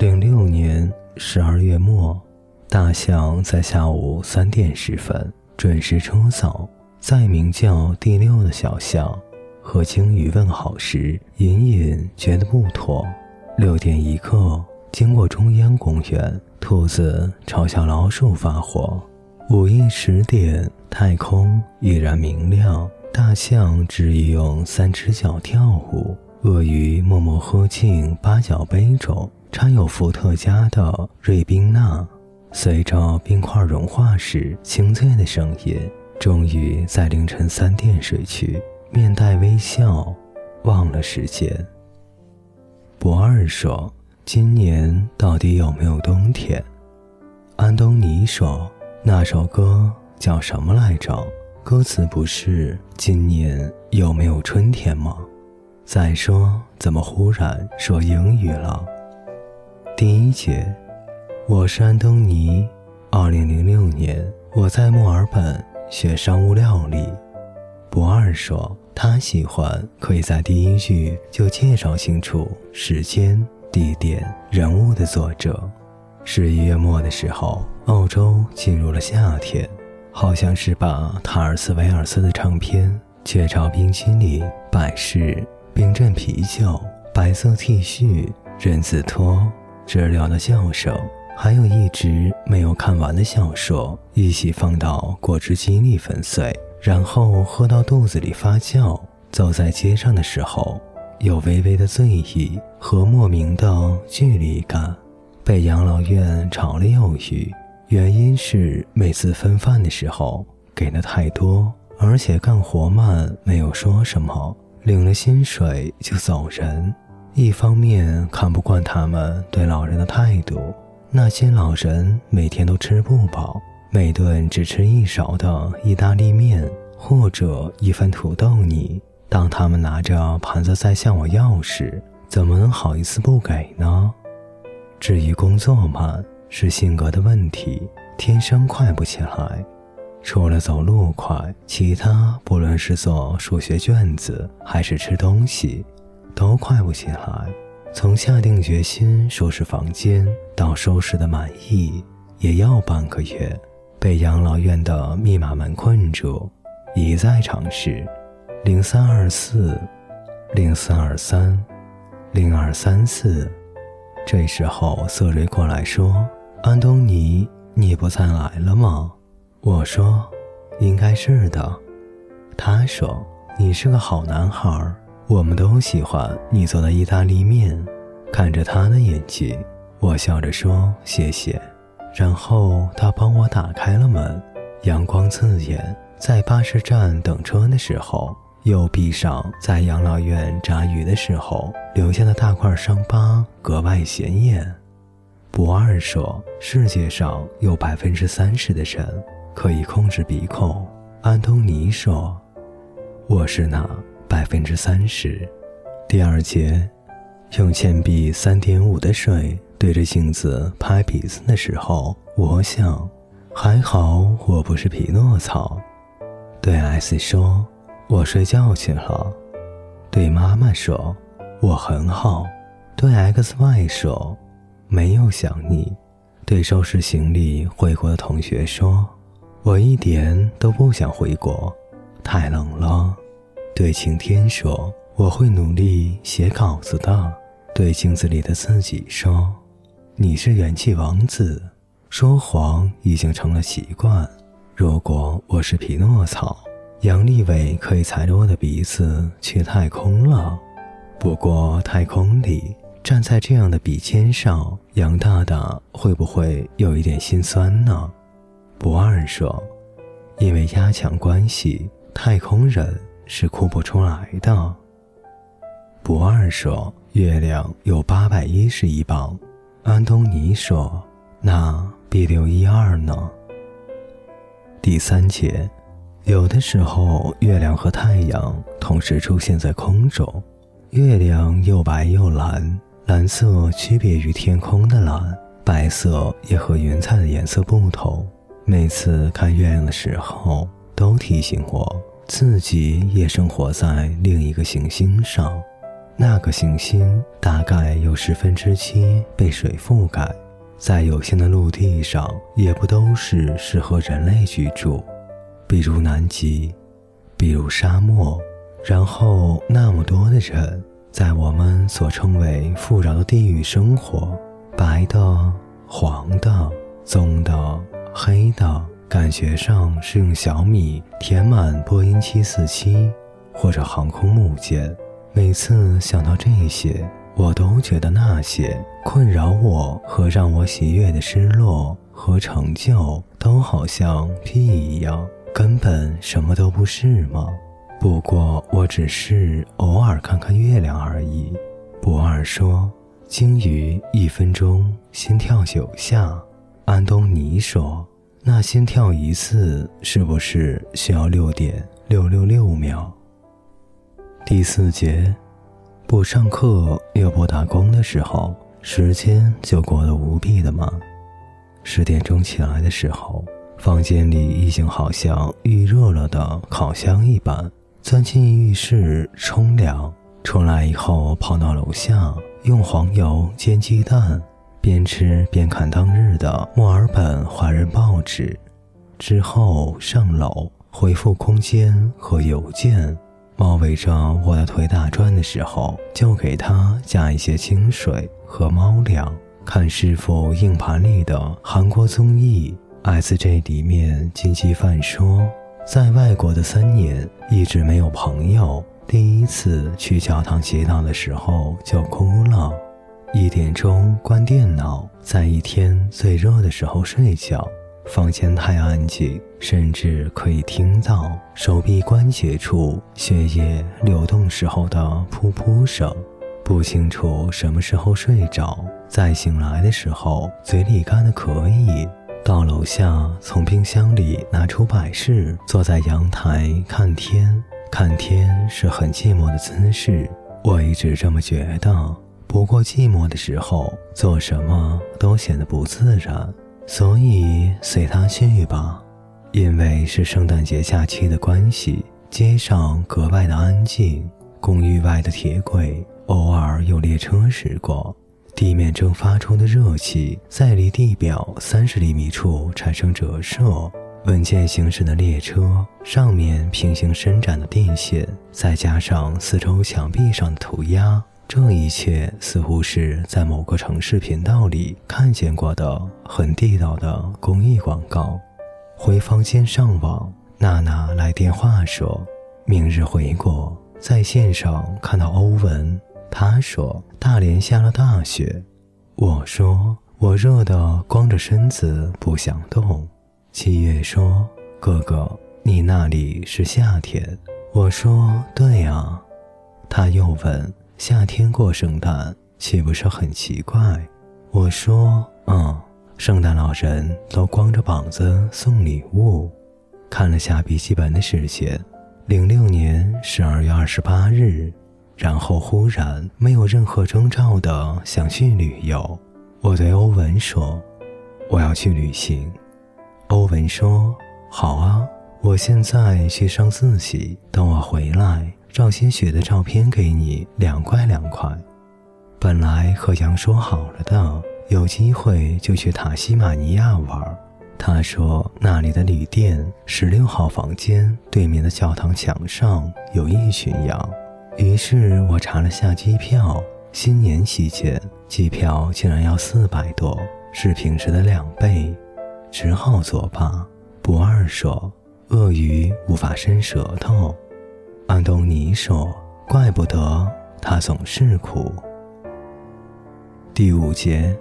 零六年十二月末，大象在下午三点十分准时出走。在名叫第六的小象和鲸鱼问好时，隐隐觉得不妥。六点一刻，经过中央公园，兔子嘲笑老鼠发火。午夜十点，太空依然明亮。大象执意用三只脚跳舞，鳄鱼默默喝进八角杯中掺有伏特加的瑞宾娜，随着冰块融化时清脆的声音，终于在凌晨三点睡去，面带微笑，忘了时间。博二说：“今年到底有没有冬天？”安东尼说：“那首歌叫什么来着？”歌词不是今年有没有春天吗？再说，怎么忽然说英语了？第一节，我是安东尼。二零零六年，我在墨尔本学商务料理。博二说，他喜欢可以在第一句就介绍清楚时间、地点、人物的作者。十一月末的时候，澳洲进入了夏天。好像是把塔尔斯维尔斯的唱片、雀巢冰淇淋、百事、冰镇啤酒、白色 T 恤、人字拖、治疗的笑声，还有一直没有看完的小说，一起放到果汁机里粉碎，然后喝到肚子里发酵。走在街上的时候，有微微的醉意和莫名的距离感，被养老院吵了有余。原因是每次分饭的时候给的太多，而且干活慢，没有说什么，领了薪水就走人。一方面看不惯他们对老人的态度，那些老人每天都吃不饱，每顿只吃一勺的意大利面或者一份土豆泥。当他们拿着盘子在向我要时，怎么能好意思不给呢？至于工作慢。是性格的问题，天生快不起来。除了走路快，其他不论是做数学卷子还是吃东西，都快不起来。从下定决心收拾房间到收拾的满意，也要半个月。被养老院的密码门困住，一再尝试，零三二四，零四二三，零二三四。这时候瑟瑞过来说。安东尼，你不再来了吗？我说，应该是的。他说，你是个好男孩，我们都喜欢你做的意大利面。看着他的眼睛，我笑着说谢谢。然后他帮我打开了门，阳光刺眼。在巴士站等车的时候，又闭上在养老院炸鱼的时候留下的大块伤疤，格外显眼。博二说：“世界上有百分之三十的人可以控制鼻孔。”安东尼说：“我是那百分之三十。”第二节，用铅笔三点五的水对着镜子拍鼻子的时候，我想，还好我不是匹诺曹。对 S 说：“我睡觉去了。”对妈妈说：“我很好。”对 X Y 说。没有想你，对收拾行李回国的同学说：“我一点都不想回国，太冷了。”对晴天说：“我会努力写稿子的。”对镜子里的自己说：“你是元气王子。”说谎已经成了习惯。如果我是匹诺曹，杨利伟可以踩着我的鼻子去太空了。不过太空里。站在这样的笔尖上，杨大大会不会有一点心酸呢？不二说：“因为压强关系，太空人是哭不出来的。”不二说：“月亮有八百一十一磅。”安东尼说：“那 B 六一二呢？”第三节，有的时候月亮和太阳同时出现在空中，月亮又白又蓝。蓝色区别于天空的蓝，白色也和云彩的颜色不同。每次看月亮的时候，都提醒我自己也生活在另一个行星上。那个行星大概有十分之七被水覆盖，在有限的陆地上，也不都是适合人类居住，比如南极，比如沙漠。然后那么多的人，在我们所称为富饶的地域生活，白的、黄的、棕的、黑的，感觉上是用小米填满波音七四七或者航空母舰。每次想到这些，我都觉得那些困扰我和让我喜悦的失落和成就，都好像屁一样，根本什么都不是吗？不过我只是偶尔看看月亮而已。博尔说：“鲸鱼一分钟心跳九下。”安东尼说：“那心跳一次是不是需要六点六六六秒？”第四节，不上课又不打工的时候，时间就过得无比的慢。十点钟起来的时候，房间里已经好像预热了的烤箱一般。钻进浴室冲凉，出来以后跑到楼下用黄油煎鸡蛋，边吃边看当日的墨尔本华人报纸，之后上楼回复空间和邮件。猫围着我的腿打转的时候，就给它加一些清水和猫粮。看师傅硬盘里的韩国综艺，S.J 里面金鸡饭说，在外国的三年一直没有朋友。第一次去教堂祈祷的时候就哭了。一点钟关电脑，在一天最热的时候睡觉。房间太安静，甚至可以听到手臂关节处血液流动时候的噗噗声。不清楚什么时候睡着，再醒来的时候嘴里干的可以。到楼下，从冰箱里拿出摆饰，坐在阳台看天。看天是很寂寞的姿势，我一直这么觉得。不过寂寞的时候，做什么都显得不自然。所以随他去吧，因为是圣诞节假期的关系，街上格外的安静。公寓外的铁轨偶尔有列车驶过，地面正发出的热气在离地表三十厘米处产生折射。稳健行驶的列车上面平行伸展的电线，再加上四周墙壁上的涂鸦。这一切似乎是在某个城市频道里看见过的很地道的公益广告。回房间上网，娜娜来电话说，明日回国。在线上看到欧文，他说大连下了大雪。我说我热得光着身子不想动。七月说哥哥，你那里是夏天？我说对啊。他又问。夏天过圣诞岂不是很奇怪？我说，嗯，圣诞老人都光着膀子送礼物。看了下笔记本的时间，零六年十二月二十八日，然后忽然没有任何征兆的想去旅游。我对欧文说：“我要去旅行。”欧文说：“好啊，我现在去上自习，等我回来。”照些雪的照片给你，凉快凉快。本来和杨说好了的，有机会就去塔西马尼亚玩。他说那里的旅店十六号房间对面的教堂墙上有一群羊。于是我查了下机票，新年期间机票竟然要四百多，是平时的两倍，只好作罢。不二说，鳄鱼无法伸舌头。安东尼说：“怪不得他总是哭。”第五节，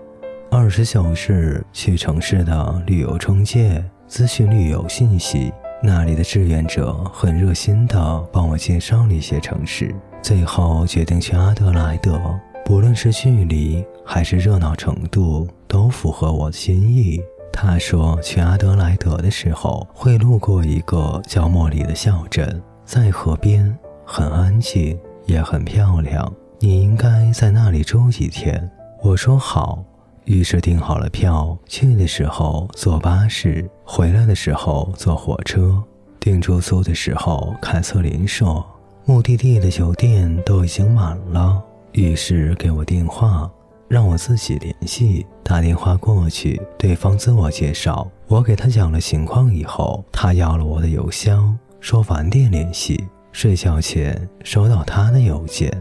二十小时去城市的旅游中介咨询旅游信息。那里的志愿者很热心的帮我介绍了一些城市，最后决定去阿德莱德。不论是距离还是热闹程度，都符合我的心意。他说，去阿德莱德的时候会路过一个叫莫里的小镇。在河边，很安静，也很漂亮。你应该在那里住几天。我说好，于是订好了票。去的时候坐巴士，回来的时候坐火车。订住宿的时候，凯瑟琳说，目的地的酒店都已经满了。于是给我电话，让我自己联系。打电话过去，对方自我介绍，我给他讲了情况以后，他要了我的邮箱，说晚点联系。睡觉前收到他的邮件：“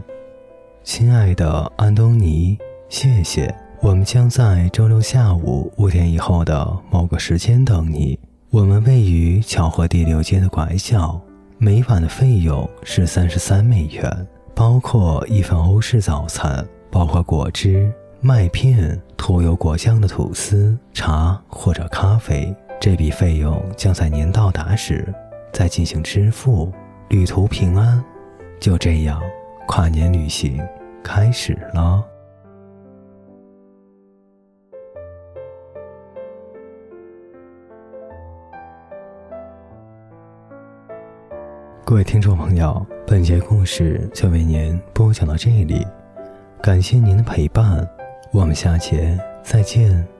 亲爱的安东尼，谢谢。我们将在周六下午五点以后的某个时间等你。我们位于巧合第六街的拐角。每晚的费用是三十三美元，包括一份欧式早餐，包括果汁、麦片、涂有果酱的吐司、茶或者咖啡。这笔费用将在您到达时再进行支付。”旅途平安，就这样，跨年旅行开始了。各位听众朋友，本节故事就为您播讲到这里，感谢您的陪伴，我们下节再见。